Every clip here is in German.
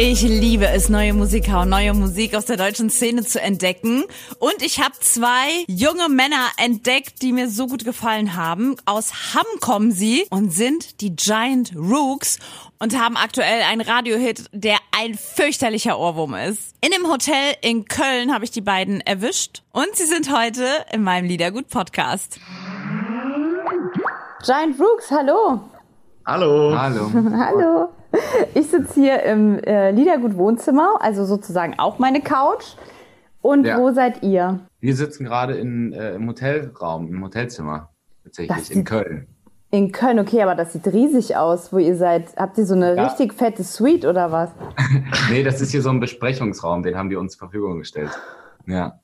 Ich liebe es, neue Musiker und neue Musik aus der deutschen Szene zu entdecken. Und ich habe zwei junge Männer entdeckt, die mir so gut gefallen haben. Aus Hamm kommen sie und sind die Giant Rooks und haben aktuell einen Radiohit, der ein fürchterlicher Ohrwurm ist. In dem Hotel in Köln habe ich die beiden erwischt und sie sind heute in meinem Liedergut-Podcast. Giant Rooks, hallo. Hallo. Hallo. hallo. Ich sitze hier im äh, Liedergut Wohnzimmer, also sozusagen auch meine Couch. Und ja. wo seid ihr? Wir sitzen gerade in, äh, im Hotelraum, im Hotelzimmer, tatsächlich, in Köln. In Köln, okay, aber das sieht riesig aus, wo ihr seid. Habt ihr so eine ja. richtig fette Suite oder was? nee, das ist hier so ein Besprechungsraum, den haben die uns zur Verfügung gestellt. Ja.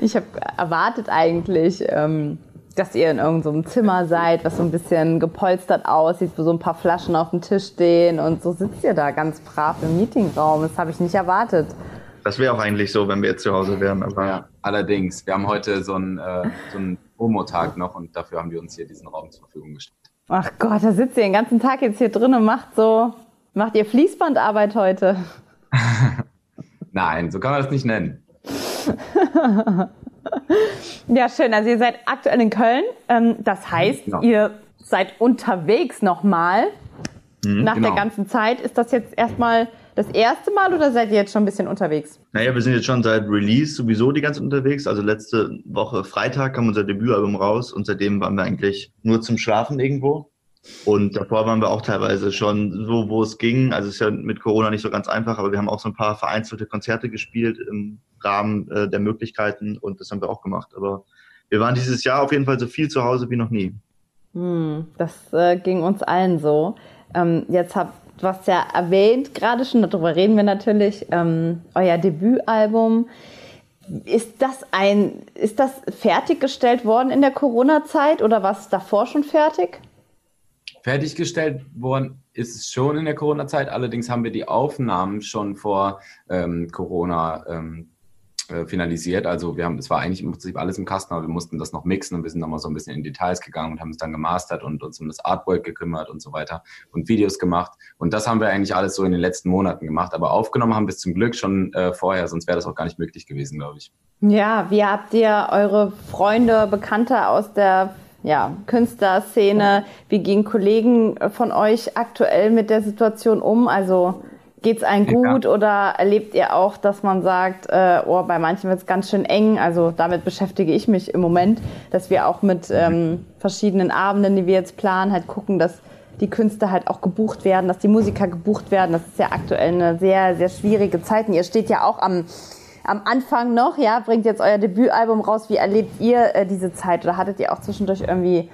Ich habe erwartet eigentlich, ähm, dass ihr in irgendeinem so Zimmer seid, was so ein bisschen gepolstert aussieht, wo so ein paar Flaschen auf dem Tisch stehen und so sitzt ihr da ganz brav im Meetingraum. Das habe ich nicht erwartet. Das wäre auch eigentlich so, wenn wir jetzt zu Hause wären. Aber ja, allerdings, wir haben heute so einen, äh, so einen Promo-Tag noch und dafür haben wir uns hier diesen Raum zur Verfügung gestellt. Ach Gott, da sitzt ihr den ganzen Tag jetzt hier drin und macht so, macht ihr Fließbandarbeit heute? Nein, so kann man das nicht nennen. Ja, schön. Also ihr seid aktuell in Köln. Ähm, das heißt, genau. ihr seid unterwegs nochmal. Mhm, Nach genau. der ganzen Zeit. Ist das jetzt erstmal das erste Mal oder seid ihr jetzt schon ein bisschen unterwegs? Naja, wir sind jetzt schon seit Release sowieso die ganze unterwegs. Also letzte Woche Freitag kam unser Debütalbum raus und seitdem waren wir eigentlich nur zum Schlafen irgendwo. Und davor waren wir auch teilweise schon so, wo es ging. Also es ist ja mit Corona nicht so ganz einfach, aber wir haben auch so ein paar vereinzelte Konzerte gespielt im Rahmen äh, der Möglichkeiten und das haben wir auch gemacht. Aber wir waren dieses Jahr auf jeden Fall so viel zu Hause wie noch nie. Hm, das äh, ging uns allen so. Ähm, jetzt habt du ja erwähnt, gerade schon, darüber reden wir natürlich, ähm, euer Debütalbum. Ist das ein, ist das fertiggestellt worden in der Corona-Zeit oder war es davor schon fertig? Fertiggestellt worden ist es schon in der Corona-Zeit, allerdings haben wir die Aufnahmen schon vor ähm, Corona ähm, äh, finalisiert. Also wir haben, es war eigentlich im Prinzip alles im Kasten, aber wir mussten das noch mixen und wir sind nochmal so ein bisschen in Details gegangen und haben es dann gemastert und uns um das Artwork gekümmert und so weiter und Videos gemacht. Und das haben wir eigentlich alles so in den letzten Monaten gemacht. Aber aufgenommen haben wir es zum Glück schon äh, vorher, sonst wäre das auch gar nicht möglich gewesen, glaube ich. Ja, wie habt ihr eure Freunde, Bekannte aus der ja, Künstlerszene. Wie gehen Kollegen von euch aktuell mit der Situation um? Also geht's einem gut ja. oder erlebt ihr auch, dass man sagt, äh, oh, bei manchen wird's ganz schön eng? Also damit beschäftige ich mich im Moment, dass wir auch mit ähm, verschiedenen Abenden, die wir jetzt planen, halt gucken, dass die Künstler halt auch gebucht werden, dass die Musiker gebucht werden. Das ist ja aktuell eine sehr, sehr schwierige Zeit. Und ihr steht ja auch am am Anfang noch, ja, bringt jetzt euer Debütalbum raus. Wie erlebt ihr äh, diese Zeit? Oder hattet ihr auch zwischendurch irgendwie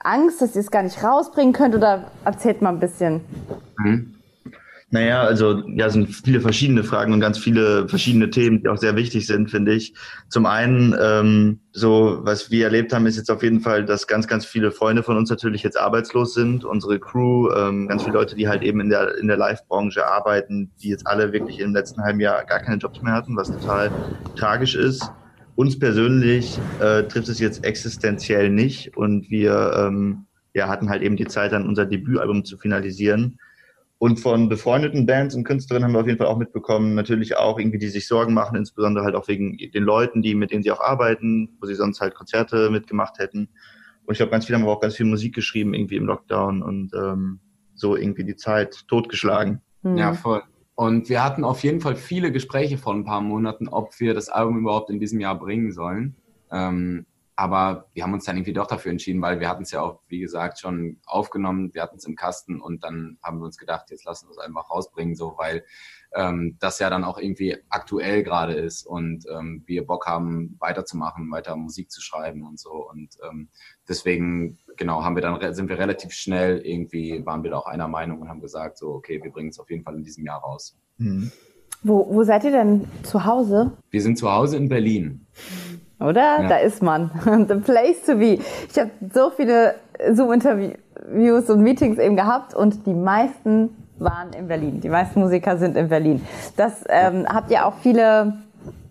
Angst, dass ihr es gar nicht rausbringen könnt? Oder erzählt mal ein bisschen. Mhm. Naja, also ja, sind viele verschiedene Fragen und ganz viele verschiedene Themen, die auch sehr wichtig sind, finde ich. Zum einen, ähm, so was wir erlebt haben, ist jetzt auf jeden Fall, dass ganz, ganz viele Freunde von uns natürlich jetzt arbeitslos sind. Unsere Crew, ähm, ganz viele Leute, die halt eben in der in der Live-Branche arbeiten, die jetzt alle wirklich im letzten halben Jahr gar keine Jobs mehr hatten, was total tragisch ist. Uns persönlich äh, trifft es jetzt existenziell nicht und wir ähm, ja, hatten halt eben die Zeit, dann unser Debütalbum zu finalisieren und von befreundeten Bands und Künstlerinnen haben wir auf jeden Fall auch mitbekommen, natürlich auch irgendwie, die sich Sorgen machen, insbesondere halt auch wegen den Leuten, die, mit denen sie auch arbeiten, wo sie sonst halt Konzerte mitgemacht hätten. Und ich glaube, ganz viele haben aber auch ganz viel Musik geschrieben, irgendwie im Lockdown und ähm, so irgendwie die Zeit totgeschlagen. Mhm. Ja, voll. Und wir hatten auf jeden Fall viele Gespräche vor ein paar Monaten, ob wir das Album überhaupt in diesem Jahr bringen sollen. Ähm, aber wir haben uns dann irgendwie doch dafür entschieden, weil wir hatten es ja auch, wie gesagt, schon aufgenommen, wir hatten es im Kasten und dann haben wir uns gedacht, jetzt lassen wir es einfach rausbringen, so weil ähm, das ja dann auch irgendwie aktuell gerade ist und ähm, wir Bock haben, weiterzumachen, weiter Musik zu schreiben und so. Und ähm, deswegen, genau, haben wir dann sind wir relativ schnell irgendwie, waren wir da auch einer Meinung und haben gesagt, so, okay, wir bringen es auf jeden Fall in diesem Jahr raus. Mhm. Wo, wo seid ihr denn zu Hause? Wir sind zu Hause in Berlin. Oder? Ja. Da ist man. The place to be. Ich habe so viele Zoom-Interviews und Meetings eben gehabt und die meisten waren in Berlin. Die meisten Musiker sind in Berlin. Das ähm, habt ihr auch viele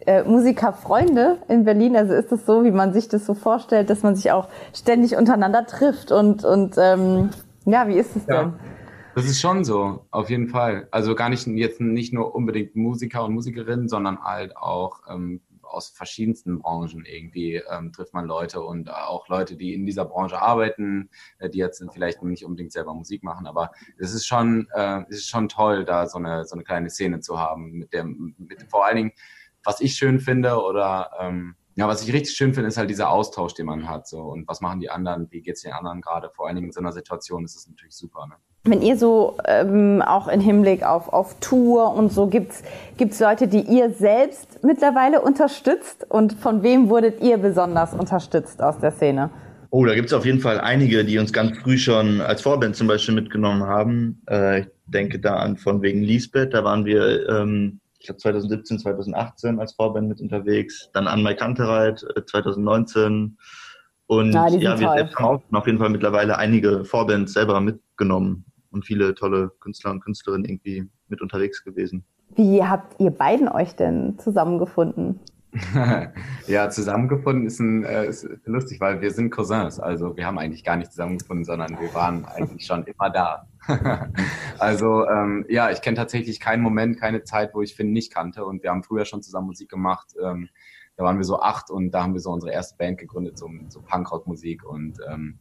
äh, Musikerfreunde in Berlin? Also ist das so, wie man sich das so vorstellt, dass man sich auch ständig untereinander trifft und und ähm, ja, wie ist es ja. denn? Das ist schon so, auf jeden Fall. Also gar nicht jetzt nicht nur unbedingt Musiker und Musikerinnen, sondern halt auch ähm, aus verschiedensten Branchen irgendwie ähm, trifft man Leute und auch Leute, die in dieser Branche arbeiten, äh, die jetzt vielleicht nicht unbedingt selber Musik machen, aber es ist schon, äh, es ist schon toll, da so eine so eine kleine Szene zu haben, mit dem, mit vor allen Dingen, was ich schön finde oder ähm, ja, was ich richtig schön finde, ist halt dieser Austausch, den man hat. So und was machen die anderen, wie geht's den anderen gerade? Vor allen Dingen in so einer Situation ist es natürlich super. Ne? Wenn ihr so ähm, auch in Hinblick auf, auf Tour und so gibt's gibt's Leute, die ihr selbst mittlerweile unterstützt und von wem wurdet ihr besonders unterstützt aus der Szene? Oh, da gibt's auf jeden Fall einige, die uns ganz früh schon als Vorband zum Beispiel mitgenommen haben. Äh, ich denke da an von wegen Lisbeth, da waren wir ähm, ich glaube 2017, 2018 als Vorband mit unterwegs, dann an Kantereit äh, 2019 und ja, ja wir selbst haben auf jeden Fall mittlerweile einige Vorbands selber mitgenommen und viele tolle Künstler und Künstlerinnen irgendwie mit unterwegs gewesen. Wie habt ihr beiden euch denn zusammengefunden? ja, zusammengefunden ist, ein, äh, ist lustig, weil wir sind Cousins. Also wir haben eigentlich gar nicht zusammengefunden, sondern wir waren eigentlich schon immer da. also ähm, ja, ich kenne tatsächlich keinen Moment, keine Zeit, wo ich Finn nicht kannte. Und wir haben früher schon zusammen Musik gemacht. Ähm, da waren wir so acht und da haben wir so unsere erste Band gegründet, so, so Punkrock-Musik. Und ähm,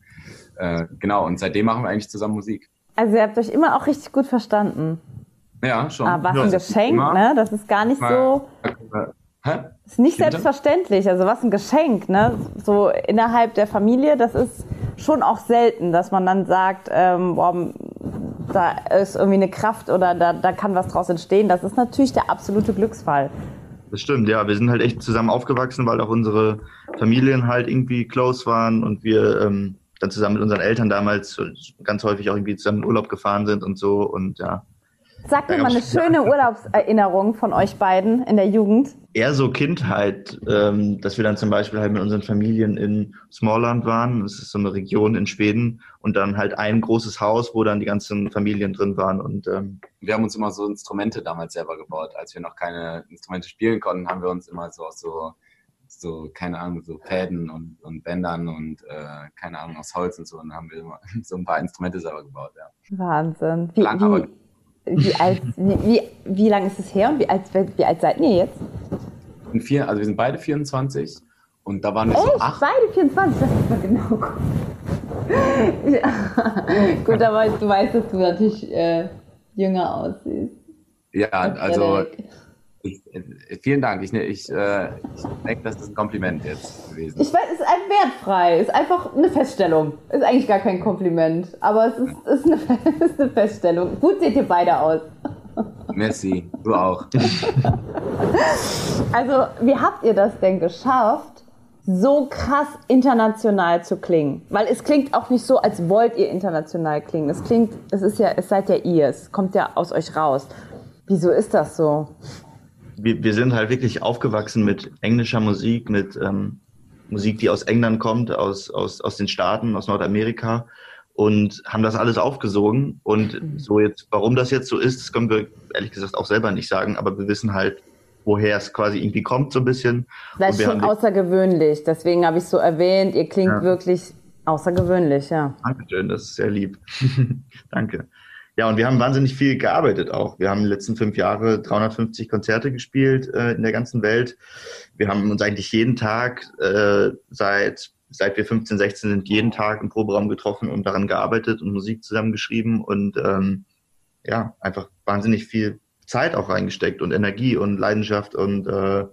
äh, genau, und seitdem machen wir eigentlich zusammen Musik. Also ihr habt euch immer auch richtig gut verstanden. Ja, schon. Aber was ja, ein Geschenk, ne? Das ist gar nicht so. Hä? Ist nicht selbstverständlich. Also was ein Geschenk, ne? So innerhalb der Familie, das ist schon auch selten, dass man dann sagt, ähm, boah, da ist irgendwie eine Kraft oder da, da kann was draus entstehen. Das ist natürlich der absolute Glücksfall. Das stimmt, ja. Wir sind halt echt zusammen aufgewachsen, weil auch unsere Familien halt irgendwie close waren und wir ähm, dann zusammen mit unseren Eltern damals ganz häufig auch irgendwie zusammen in Urlaub gefahren sind und so und ja. Sagt mir mal eine schöne Urlaubserinnerung von euch beiden in der Jugend. Eher so Kindheit, ähm, dass wir dann zum Beispiel halt mit unseren Familien in Smallland waren. Das ist so eine Region in Schweden und dann halt ein großes Haus, wo dann die ganzen Familien drin waren und ähm, wir haben uns immer so Instrumente damals selber gebaut, als wir noch keine Instrumente spielen konnten, haben wir uns immer so aus so so, keine Ahnung, so Fäden und, und Bändern und äh, keine Ahnung, aus Holz und so. Und dann haben wir so ein paar Instrumente selber gebaut, ja. Wahnsinn. Wie, Lang, wie, wie, alt, wie, wie, wie lange ist es her und wie alt, wie alt seid ihr jetzt? Vier, also wir sind beide 24 und da waren wir Echt? so acht. Beide 24, das ist mal genau gut. ja. Gut, aber du weißt, dass du natürlich äh, jünger aussiehst. Ja, also ich, äh, vielen Dank. Ich, ich, äh, ich denke, das ist ein Kompliment jetzt gewesen. Ich weiß, es ist ein wertfrei. Es ist einfach eine Feststellung. Ist eigentlich gar kein Kompliment. Aber es ist, ist, eine, ist eine Feststellung. Gut seht ihr beide aus. Merci, du auch. also, wie habt ihr das denn geschafft, so krass international zu klingen? Weil es klingt auch nicht so, als wollt ihr international klingen. Es klingt, es ist ja, es seid ja ihr, es kommt ja aus euch raus. Wieso ist das so? Wir, wir sind halt wirklich aufgewachsen mit englischer Musik, mit ähm, Musik, die aus England kommt, aus, aus, aus den Staaten, aus Nordamerika und haben das alles aufgesogen. Und mhm. so jetzt, warum das jetzt so ist, das können wir ehrlich gesagt auch selber nicht sagen, aber wir wissen halt, woher es quasi irgendwie kommt, so ein bisschen. Das ist schon außergewöhnlich, deswegen habe ich es so erwähnt, ihr klingt ja. wirklich außergewöhnlich, ja. Dankeschön, das ist sehr lieb. Danke. Ja, und wir haben wahnsinnig viel gearbeitet auch. Wir haben den letzten fünf Jahre 350 Konzerte gespielt äh, in der ganzen Welt. Wir haben uns eigentlich jeden Tag äh, seit seit wir 15, 16 sind, jeden Tag im Proberaum getroffen und daran gearbeitet und Musik zusammengeschrieben und ähm, ja, einfach wahnsinnig viel Zeit auch reingesteckt und Energie und Leidenschaft und äh,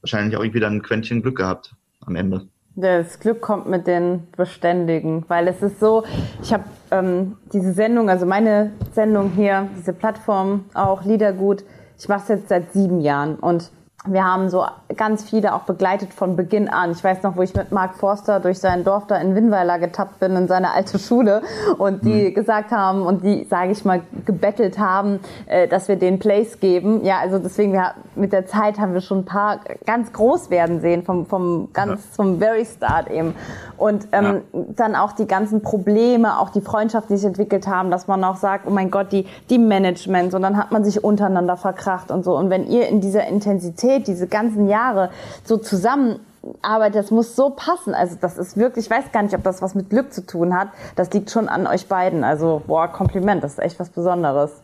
wahrscheinlich auch irgendwie dann ein Quäntchen Glück gehabt am Ende. Das Glück kommt mit den Beständigen, weil es ist so, ich habe ähm, diese Sendung, also meine Sendung hier, diese Plattform auch, Liedergut, ich mache es jetzt seit sieben Jahren. Und wir haben so ganz viele auch begleitet von Beginn an. Ich weiß noch, wo ich mit Mark Forster durch sein Dorf da in Winnweiler getappt bin, in seine alte Schule und die mhm. gesagt haben und die, sage ich mal, gebettelt haben, äh, dass wir den Place geben. Ja, also deswegen, wir, mit der Zeit haben wir schon ein paar ganz groß werden sehen, vom, vom ganz ja. zum very start eben. Und ähm, ja. dann auch die ganzen Probleme, auch die Freundschaft, die sich entwickelt haben, dass man auch sagt, oh mein Gott, die, die Management und dann hat man sich untereinander verkracht und so. Und wenn ihr in dieser Intensität Qualität diese ganzen Jahre so zusammenarbeitet, das muss so passen. Also das ist wirklich, ich weiß gar nicht, ob das was mit Glück zu tun hat. Das liegt schon an euch beiden. Also, boah, Kompliment, das ist echt was Besonderes.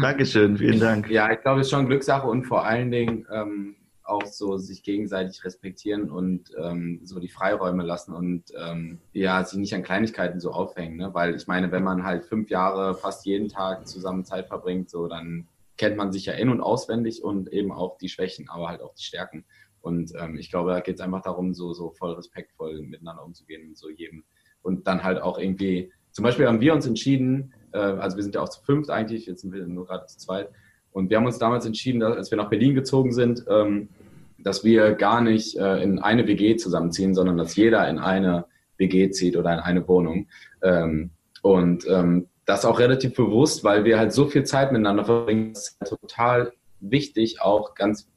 Dankeschön, vielen Dank. Ja, ich glaube, es ist schon Glückssache und vor allen Dingen ähm, auch so sich gegenseitig respektieren und ähm, so die Freiräume lassen und ähm, ja, sich nicht an Kleinigkeiten so aufhängen. Ne? Weil ich meine, wenn man halt fünf Jahre fast jeden Tag zusammen Zeit verbringt, so dann kennt man sich ja in- und auswendig und eben auch die Schwächen, aber halt auch die Stärken. Und ähm, ich glaube, da geht es einfach darum, so, so voll respektvoll miteinander umzugehen und so jedem. Und dann halt auch irgendwie, zum Beispiel haben wir uns entschieden, äh, also wir sind ja auch zu fünft eigentlich, jetzt sind wir nur gerade zu zweit. Und wir haben uns damals entschieden, dass, als wir nach Berlin gezogen sind, ähm, dass wir gar nicht äh, in eine WG zusammenziehen, sondern dass jeder in eine WG zieht oder in eine Wohnung. Ähm, und ähm, das auch relativ bewusst, weil wir halt so viel Zeit miteinander verbringen, es ist halt total wichtig, auch ganz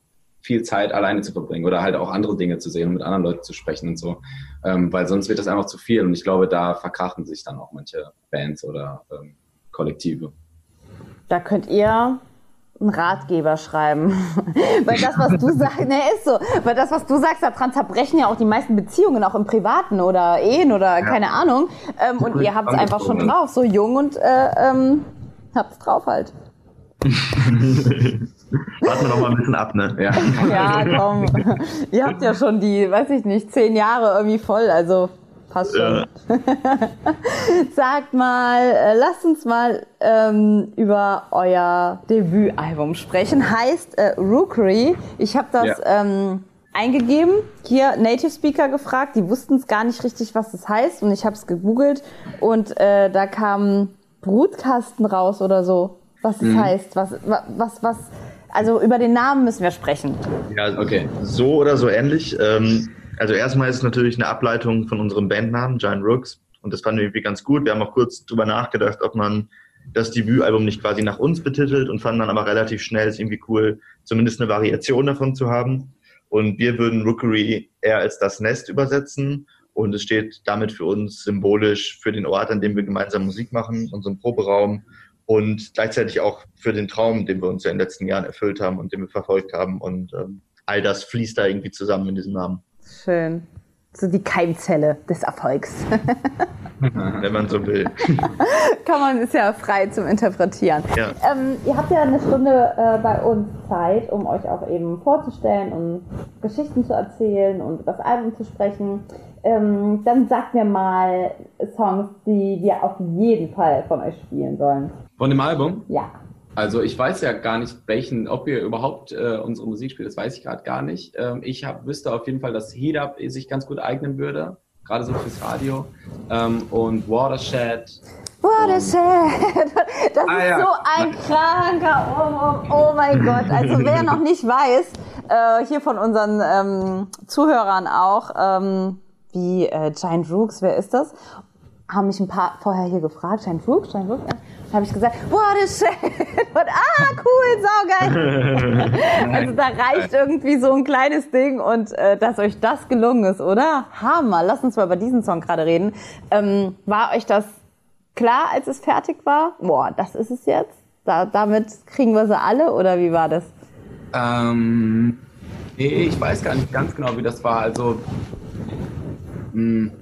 viel Zeit alleine zu verbringen oder halt auch andere Dinge zu sehen und mit anderen Leuten zu sprechen und so, ähm, weil sonst wird das einfach zu viel und ich glaube, da verkrachten sich dann auch manche Bands oder ähm, Kollektive. Da könnt ihr einen Ratgeber schreiben. Weil das, was du sagst, ne, ist so. Weil das, was du sagst, daran zerbrechen ja auch die meisten Beziehungen, auch im Privaten oder Ehen oder ja. keine Ahnung. Ähm, und ihr habt es einfach schon drauf, so jung und äh, ähm, habt es drauf halt. Warten wir noch mal ein bisschen ab, ne? Ja. ja, komm. ihr habt ja schon die, weiß ich nicht, zehn Jahre irgendwie voll, also passt schon. Ja. Sagt mal, äh, lasst uns mal ähm, über euer Debütalbum sprechen. Heißt äh, Rookery. Ich habe das ja. ähm, eingegeben, hier Native Speaker gefragt. Die wussten es gar nicht richtig, was das heißt. Und ich habe es gegoogelt und äh, da kam Brutkasten raus oder so. Was es mhm. heißt, was, was, was, also über den Namen müssen wir sprechen. Ja, okay. So oder so ähnlich. Ähm also erstmal ist es natürlich eine Ableitung von unserem Bandnamen, Giant Rooks. Und das fanden wir irgendwie ganz gut. Wir haben auch kurz drüber nachgedacht, ob man das Debütalbum nicht quasi nach uns betitelt und fanden dann aber relativ schnell es irgendwie cool, zumindest eine Variation davon zu haben. Und wir würden Rookery eher als das Nest übersetzen. Und es steht damit für uns symbolisch für den Ort, an dem wir gemeinsam Musik machen, unseren Proberaum und gleichzeitig auch für den Traum, den wir uns ja in den letzten Jahren erfüllt haben und den wir verfolgt haben. Und ähm, all das fließt da irgendwie zusammen in diesem Namen. Schön. So die Keimzelle des Erfolgs. Wenn man so will. Kann man, ist ja frei zum Interpretieren. Ja. Ähm, ihr habt ja eine Stunde äh, bei uns Zeit, um euch auch eben vorzustellen und Geschichten zu erzählen und über das Album zu sprechen. Ähm, dann sagt mir mal Songs, die wir auf jeden Fall von euch spielen sollen. Von dem Album? Ja. Also ich weiß ja gar nicht, welchen, ob ihr überhaupt äh, unsere Musik spielt, das weiß ich gerade gar nicht. Ähm, ich hab, wüsste auf jeden Fall, dass Heat Up sich ganz gut eignen würde, gerade so fürs Radio. Ähm, und Watershed. Watershed! Das ah, ist ja. so ein kranker, oh, oh, oh, mein Gott. Also wer noch nicht weiß, äh, hier von unseren ähm, Zuhörern auch, ähm, wie äh, Giant Rooks, wer ist das? Haben mich ein paar vorher hier gefragt, Giant Rooks, Giant Rooks, ja habe ich gesagt, what is shit? Und ah, cool, saugeil. also da reicht irgendwie so ein kleines Ding und äh, dass euch das gelungen ist, oder? Hammer. Lass uns mal über diesen Song gerade reden. Ähm, war euch das klar, als es fertig war? Boah, das ist es jetzt. Da, damit kriegen wir sie alle oder wie war das? Ähm, nee, ich weiß gar nicht ganz genau, wie das war. Also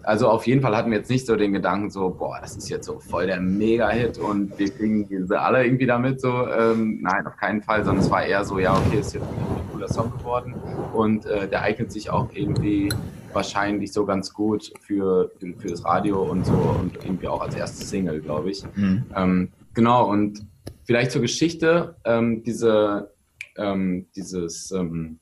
also auf jeden Fall hatten wir jetzt nicht so den Gedanken so, boah, das ist jetzt so voll der Mega-Hit und wir kriegen diese alle irgendwie damit so. Ähm, nein, auf keinen Fall, sondern es war eher so, ja, okay, ist jetzt ein cooler Song geworden und äh, der eignet sich auch irgendwie wahrscheinlich so ganz gut für, für, für, das Radio und so und irgendwie auch als erste Single, glaube ich. Mhm. Ähm, genau, und vielleicht zur Geschichte, ähm, diese, ähm, dieses ähm,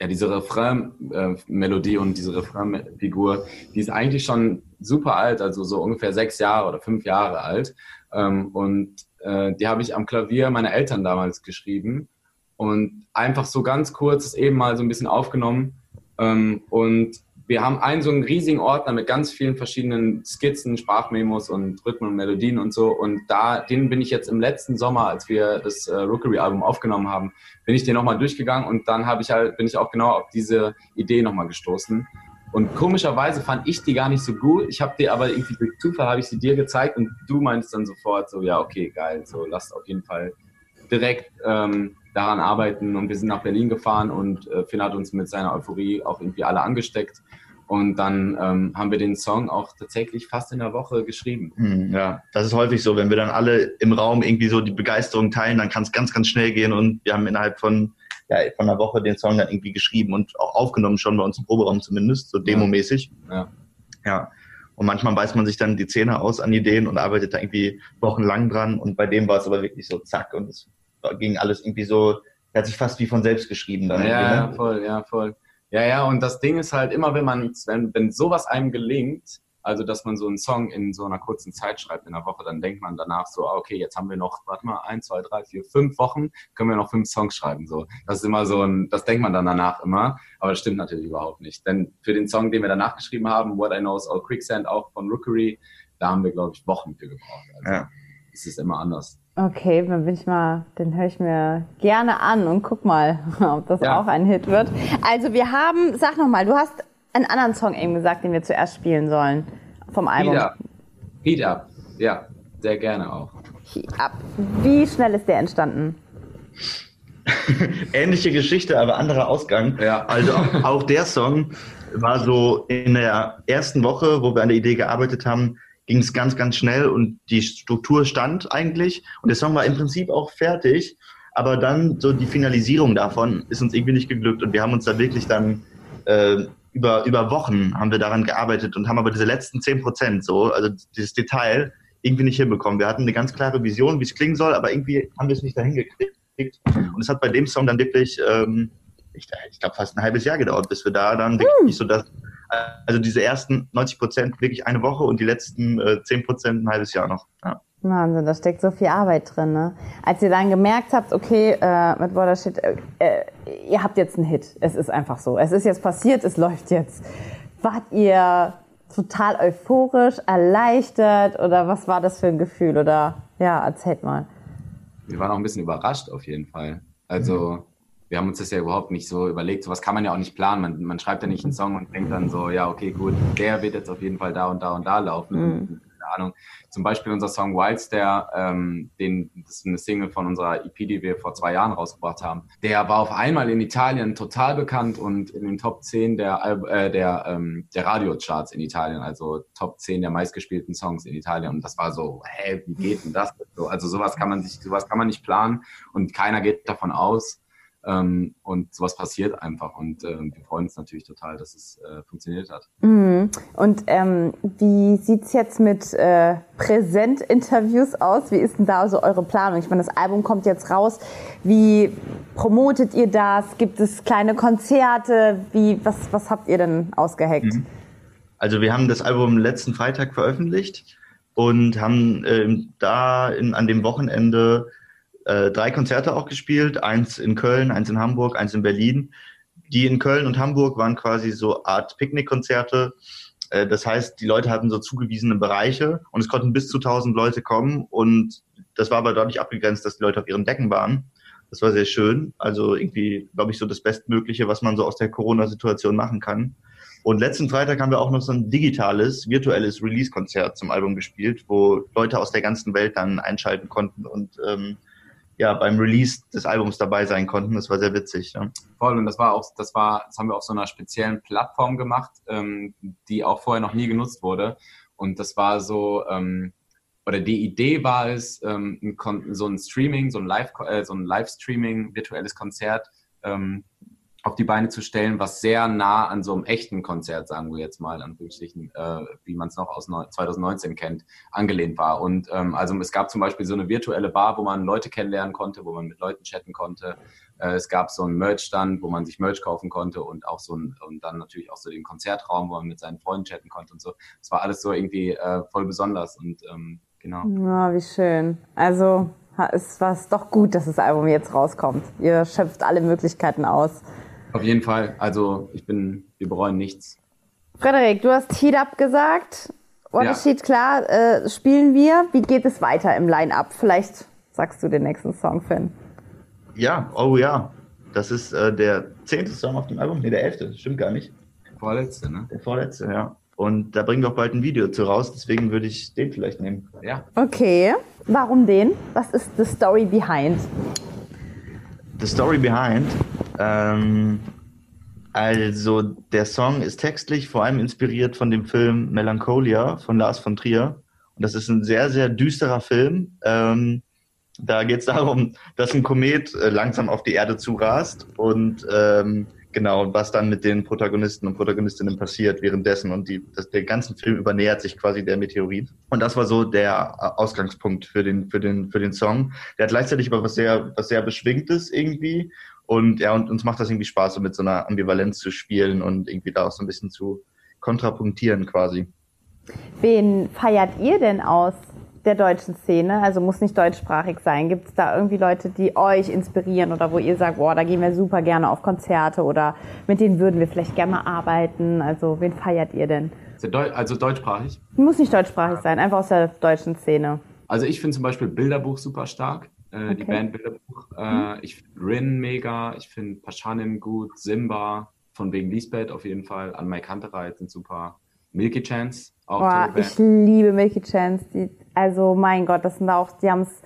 ja, diese Refrain-Melodie und diese Refrain-Figur, die ist eigentlich schon super alt, also so ungefähr sechs Jahre oder fünf Jahre alt. Ähm, und äh, die habe ich am Klavier meiner Eltern damals geschrieben. und einfach so ganz kurz eben mal so ein bisschen aufgenommen. Ähm, und wir haben einen so einen riesigen Ordner mit ganz vielen verschiedenen Skizzen, Sprachmemos und Rhythmen und Melodien und so. Und da, den bin ich jetzt im letzten Sommer, als wir das äh, Rookery-Album aufgenommen haben, bin ich den nochmal durchgegangen und dann habe ich halt, bin ich auch genau auf diese Idee nochmal gestoßen. Und komischerweise fand ich die gar nicht so gut. Ich habe dir aber irgendwie durch Zufall habe ich sie dir gezeigt und du meinst dann sofort so, ja, okay, geil, so lasst auf jeden Fall direkt ähm, daran arbeiten. Und wir sind nach Berlin gefahren und äh, Finn hat uns mit seiner Euphorie auch irgendwie alle angesteckt. Und dann ähm, haben wir den Song auch tatsächlich fast in der Woche geschrieben. Hm, ja, das ist häufig so. Wenn wir dann alle im Raum irgendwie so die Begeisterung teilen, dann kann es ganz, ganz schnell gehen. Und wir haben innerhalb von, ja, von einer Woche den Song dann irgendwie geschrieben und auch aufgenommen, schon bei uns im Proberaum zumindest, so demomäßig. Ja. Ja. Und manchmal beißt man sich dann die Zähne aus an Ideen und arbeitet da irgendwie wochenlang dran. Und bei dem war es aber wirklich so zack und es ging alles irgendwie so, er hat sich fast wie von selbst geschrieben dann. Ja, ne? ja, voll, ja, voll. Ja, ja, und das Ding ist halt immer, wenn man, wenn, wenn sowas einem gelingt, also dass man so einen Song in so einer kurzen Zeit schreibt in der Woche, dann denkt man danach so, ah, okay, jetzt haben wir noch, warte mal, ein, zwei, drei, vier, fünf Wochen, können wir noch fünf Songs schreiben. So, das ist immer so ein, das denkt man dann danach immer, aber das stimmt natürlich überhaupt nicht. Denn für den Song, den wir danach geschrieben haben, What I Know is All Quicksand, auch von Rookery, da haben wir, glaube ich, Wochen für gebraucht. Also Ja. Es ist immer anders. Okay, dann bin ich mal, den höre ich mir gerne an und guck mal, ob das Ja. auch ein Hit wird. Also wir haben, sag noch mal, du hast einen anderen Song eben gesagt, den wir zuerst spielen sollen vom Album. Heat Up. Heat Up. Ja, sehr gerne auch. Heat Up. Wie schnell ist der entstanden? Ähnliche Geschichte, aber anderer Ausgang. Ja. Also auch, auch der Song war so in der ersten Woche, wo wir an der Idee gearbeitet haben, ging es ganz, ganz schnell und die Struktur stand eigentlich und der Song war im Prinzip auch fertig, aber dann so die Finalisierung davon ist uns irgendwie nicht geglückt und wir haben uns da wirklich dann äh, über, über Wochen haben wir daran gearbeitet und haben aber diese letzten zehn Prozent so, also dieses Detail irgendwie nicht hinbekommen. Wir hatten eine ganz klare Vision, wie es klingen soll, aber irgendwie haben wir es nicht dahin gekriegt. Und es hat bei dem Song dann wirklich, ähm, ich, ich glaube, fast ein halbes Jahr gedauert, bis wir da dann wirklich so das, also diese ersten 90 Prozent wirklich eine Woche und die letzten äh, 10 Prozent ein halbes Jahr noch. Ja. Wahnsinn, da steckt so viel Arbeit drin. Ne? Als ihr dann gemerkt habt, okay, äh, mit Watershit, äh, äh, ihr habt jetzt einen Hit. Es ist einfach so. Es ist jetzt passiert, es läuft jetzt. Wart ihr total euphorisch, erleichtert oder was war das für ein Gefühl? Oder ja, erzählt mal. Wir waren auch ein bisschen überrascht auf jeden Fall. Also wir haben uns das ja überhaupt nicht so überlegt. Sowas kann man ja auch nicht planen. Man, man schreibt ja nicht einen Song und denkt dann so, ja, okay, gut, der wird jetzt auf jeden Fall da und da und da laufen. Und, keine Ahnung. Zum Beispiel unser Song Wilds, der, ähm, den, das ist eine Single von unserer EP, die wir vor zwei Jahren rausgebracht haben. Der war auf einmal in Italien total bekannt und in den Top 10 der, Al- äh, der, ähm, der Radiocharts in Italien, also Top 10 der meistgespielten Songs in Italien. Und das war so, hä, wie geht denn das? So, Also sowas kann man sich, sowas kann man nicht planen und keiner geht davon aus. Ähm, und sowas passiert einfach und ähm, wir freuen uns natürlich total, dass es äh, funktioniert hat. Mhm. Und ähm, wie sieht's jetzt mit äh, Präsentinterviews aus? Wie ist denn da so eure Planung? Ich meine, das Album kommt jetzt raus. Wie promotet ihr das? Gibt es kleine Konzerte? Wie, was, was habt ihr denn ausgeheckt? Also wir haben das Album letzten Freitag veröffentlicht und haben ähm, da in, an dem Wochenende äh, drei Konzerte auch gespielt. Eins in Köln, eins in Hamburg, eins in Berlin. Die in Köln und Hamburg waren quasi so Art Picknickkonzerte. Äh, das heißt, die Leute hatten so zugewiesene Bereiche und es konnten bis zu 1000 Leute kommen und das war aber dadurch abgegrenzt, dass die Leute auf ihren Decken waren. Das war sehr schön. Also irgendwie, glaube ich, so das Bestmögliche, was man so aus der Corona-Situation machen kann. Und letzten Freitag haben wir auch noch so ein digitales, virtuelles Release-Konzert zum Album gespielt, wo Leute aus der ganzen Welt dann einschalten konnten und ähm, ja beim Release des Albums dabei sein konnten. Das war sehr witzig. Ja. Voll, und das war auch, das war, das haben wir auf so einer speziellen Plattform gemacht, ähm, die auch vorher noch nie genutzt wurde. Und das war so, ähm, oder die Idee war es, ähm, so ein Streaming, so ein Live, äh, so ein Livestreaming, virtuelles Konzert ähm, auf die Beine zu stellen, was sehr nah an so einem echten Konzert, sagen wir jetzt mal, an äh, wie man es noch aus neu- 2019 kennt, angelehnt war. Und ähm, also es gab zum Beispiel so eine virtuelle Bar, wo man Leute kennenlernen konnte, wo man mit Leuten chatten konnte. Äh, es gab so einen Merch-Stand, wo man sich Merch kaufen konnte und auch so ein, und dann natürlich auch so den Konzertraum, wo man mit seinen Freunden chatten konnte und so. Es war alles so irgendwie äh, voll besonders und ähm, genau. Ja, wie schön. Also es war doch gut, dass das Album jetzt rauskommt. Ihr schöpft alle Möglichkeiten aus. Auf jeden Fall. Also ich bin, wir bereuen nichts. Frederik, du hast Heat Up gesagt. What Ja. is Heat, klar, äh, spielen wir. Wie geht es weiter im Line-Up? Vielleicht sagst du den nächsten Song, Finn. Ja, oh ja. Das ist äh, der zehnte Song auf dem Album. Nee, der elfte. Stimmt gar nicht. Vorletzte, ne? Der vorletzte, ja. Und da bringen wir auch bald ein Video zu raus. Deswegen würde ich den vielleicht nehmen. Ja. Okay. Warum den? Was ist the story behind? The Story Behind. Ähm, also der Song ist textlich vor allem inspiriert von dem Film Melancholia von Lars von Trier. Und das ist ein sehr, sehr düsterer Film. Ähm, da geht es darum, dass ein Komet äh, langsam auf die Erde zurast und ähm, genau, was dann mit den Protagonisten und Protagonistinnen passiert währenddessen. Und die, das, der ganzen Film übernähert sich quasi der Meteorit. Und das war so der äh, Ausgangspunkt für den, für den, für den Song. Der hat gleichzeitig aber was sehr, was sehr Beschwingtes irgendwie. Und ja, und uns macht das irgendwie Spaß, so mit so einer Ambivalenz zu spielen und irgendwie da auch so ein bisschen zu kontrapunktieren quasi. Wen feiert ihr denn aus der deutschen Szene? Also muss nicht deutschsprachig sein. Gibt es da irgendwie Leute, die euch inspirieren oder wo ihr sagt, boah, da gehen wir super gerne auf Konzerte oder mit denen würden wir vielleicht gerne mal arbeiten? Also wen feiert ihr denn? Also deutschsprachig. Muss nicht deutschsprachig sein, einfach aus der deutschen Szene. Also ich finde zum Beispiel Bilderbuch super stark. Äh, Die Okay. Band Bilderbuch. Äh, ich finde Rin mega. Ich finde Paschanim gut. Simba. Von wegen Lisbeth auf jeden Fall. An Mike Kantereit sind super. Milky Chance. Auch Boah, ich liebe Milky Chance. Die, also mein Gott, das sind auch, die haben es,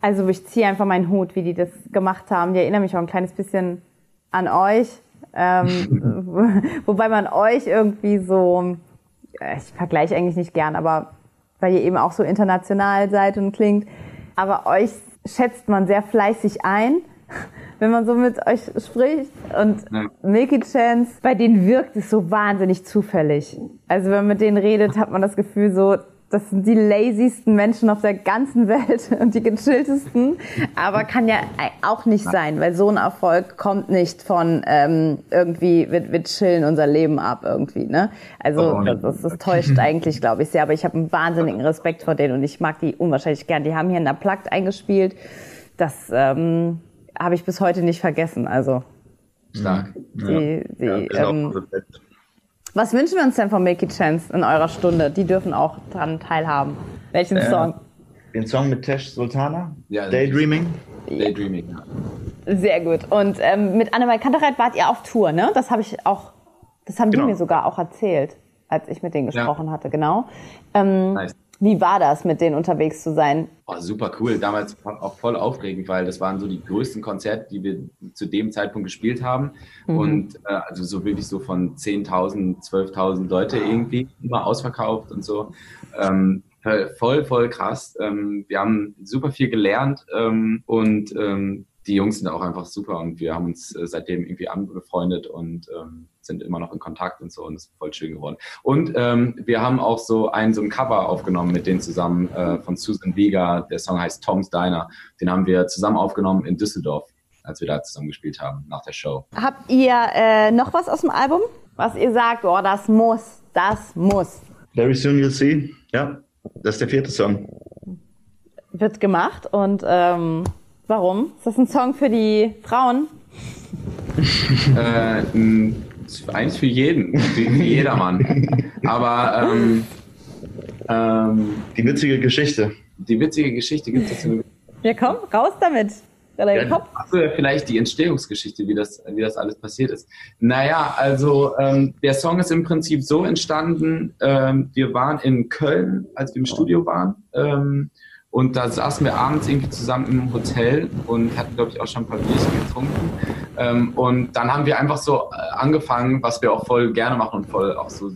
also ich ziehe einfach meinen Hut, wie die das gemacht haben. Die erinnern mich auch ein kleines bisschen an euch. Ähm, wobei man euch irgendwie so, äh, ich vergleiche eigentlich nicht gern, aber weil ihr eben auch so international seid und klingt. Aber euch schätzt man sehr fleißig ein, wenn man so mit euch spricht. Und Ja. Milky Chance, bei denen wirkt es so wahnsinnig zufällig. Also wenn man mit denen redet, hat man das Gefühl so, das sind die laziesten Menschen auf der ganzen Welt und die gechilltesten. Aber kann ja auch nicht sein, weil so ein Erfolg kommt nicht von ähm, irgendwie, wir, wir chillen unser Leben ab irgendwie. Ne? Also das, das, das täuscht eigentlich, glaube ich, sehr. Aber ich habe einen wahnsinnigen Respekt vor denen und ich mag die unwahrscheinlich gern. Die haben hier in der Plugged eingespielt. Das ähm, habe ich bis heute nicht vergessen. Also Stark. die, die, Ja, ähm. Was wünschen wir uns denn von Milky Chance in eurer Stunde? Die dürfen auch daran teilhaben. Welchen Song? Den Song mit Tesh Sultana, Ja, Daydreaming. Daydreaming. Ja. Sehr gut. Und ähm, mit Annemal Kantereit wart ihr auf Tour, ne? Das habe ich auch, das haben Genau. die mir sogar auch erzählt, als ich mit denen Ja. gesprochen hatte, genau. Ähm, Nice. Wie war das, mit denen unterwegs zu sein? Oh, super cool. Damals auch voll aufregend, weil das waren so die größten Konzerte, die wir zu dem Zeitpunkt gespielt haben. Und äh, also so wirklich so von 10.000, 12.000 Leute irgendwie, immer ausverkauft und so. Ähm, voll, voll krass. Ähm, wir haben super viel gelernt ähm, und ähm, die Jungs sind auch einfach super und wir haben uns äh, seitdem irgendwie angefreundet und ähm, sind immer noch in Kontakt und so und es ist voll schön geworden. Und ähm, wir haben auch so ein, so ein Cover aufgenommen mit denen zusammen äh, von Susan Vega. Der Song heißt Tom's Diner. Den haben wir zusammen aufgenommen in Düsseldorf, als wir da zusammen gespielt haben nach der Show. Habt ihr äh, noch was aus dem Album, was ihr sagt, oh, das muss, das muss? Very soon you'll see. Ja, das ist der vierte Song. Wird gemacht und ähm, warum? Ist das ein Song für die Frauen? äh, eigentlich für jeden, für, jedermann. Aber ähm, ähm, Die witzige Geschichte. die witzige Geschichte gibt es dazu. Ja, komm, raus damit. Ja, komm. Ach so, ja, vielleicht die Entstehungsgeschichte, wie das, wie das alles passiert ist. Naja, also ähm, der Song ist im Prinzip so entstanden, ähm, wir waren in Köln, als wir im Studio waren. Ähm, und da saßen wir abends irgendwie zusammen im Hotel und hatten, glaube ich, auch schon ein paar Bierchen getrunken. Ähm, und dann haben wir einfach so äh, angefangen, was wir auch voll gerne machen und voll auch so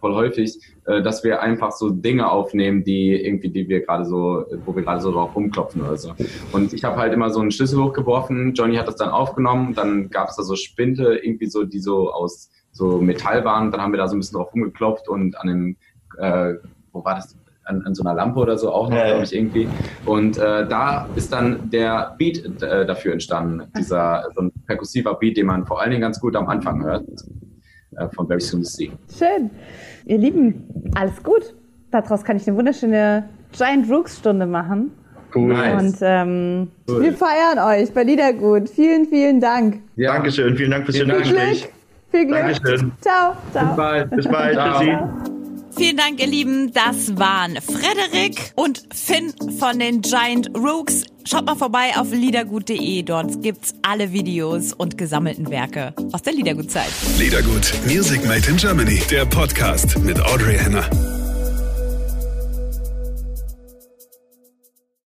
voll häufig, äh, dass wir einfach so Dinge aufnehmen, die irgendwie, die wir gerade so, wo wir gerade so drauf rumklopfen oder so. Und ich habe halt immer so einen Schlüssel hochgeworfen, Johnny hat das dann aufgenommen, dann gab es da so Spinte, irgendwie so, die so aus so Metall waren, dann haben wir da so ein bisschen drauf rumgeklopft und an dem, äh, wo war das? An, an so einer Lampe oder so auch noch, Ja, glaube ich, irgendwie. Und äh, da ist dann der Beat äh, dafür entstanden. Dieser so ein perkussiver Beat, den man vor allen Dingen ganz gut am Anfang hört. Äh, von Very Soon to See. Schön. Ihr Lieben, alles gut. Daraus kann ich eine wunderschöne Giant Rooks Stunde machen. Cool. Nice. Und ähm, Cool. wir feiern euch bei Liedergut. Vielen, vielen Dank. Ja. Dankeschön, vielen Dank fürs schöne. Gespräch. Viel Glück. Dankeschön. Ciao, ciao. Bis bald. Bis bald. Ciao. Tschüssi. Vielen Dank, ihr Lieben. Das waren Frederik und Finn von den Giant Rooks. Schaut mal vorbei auf liedergut.de. Dort gibt's alle Videos und gesammelten Werke aus der Liedergutzeit. Liedergut, Music Made in Germany, der Podcast mit Audrey Henner.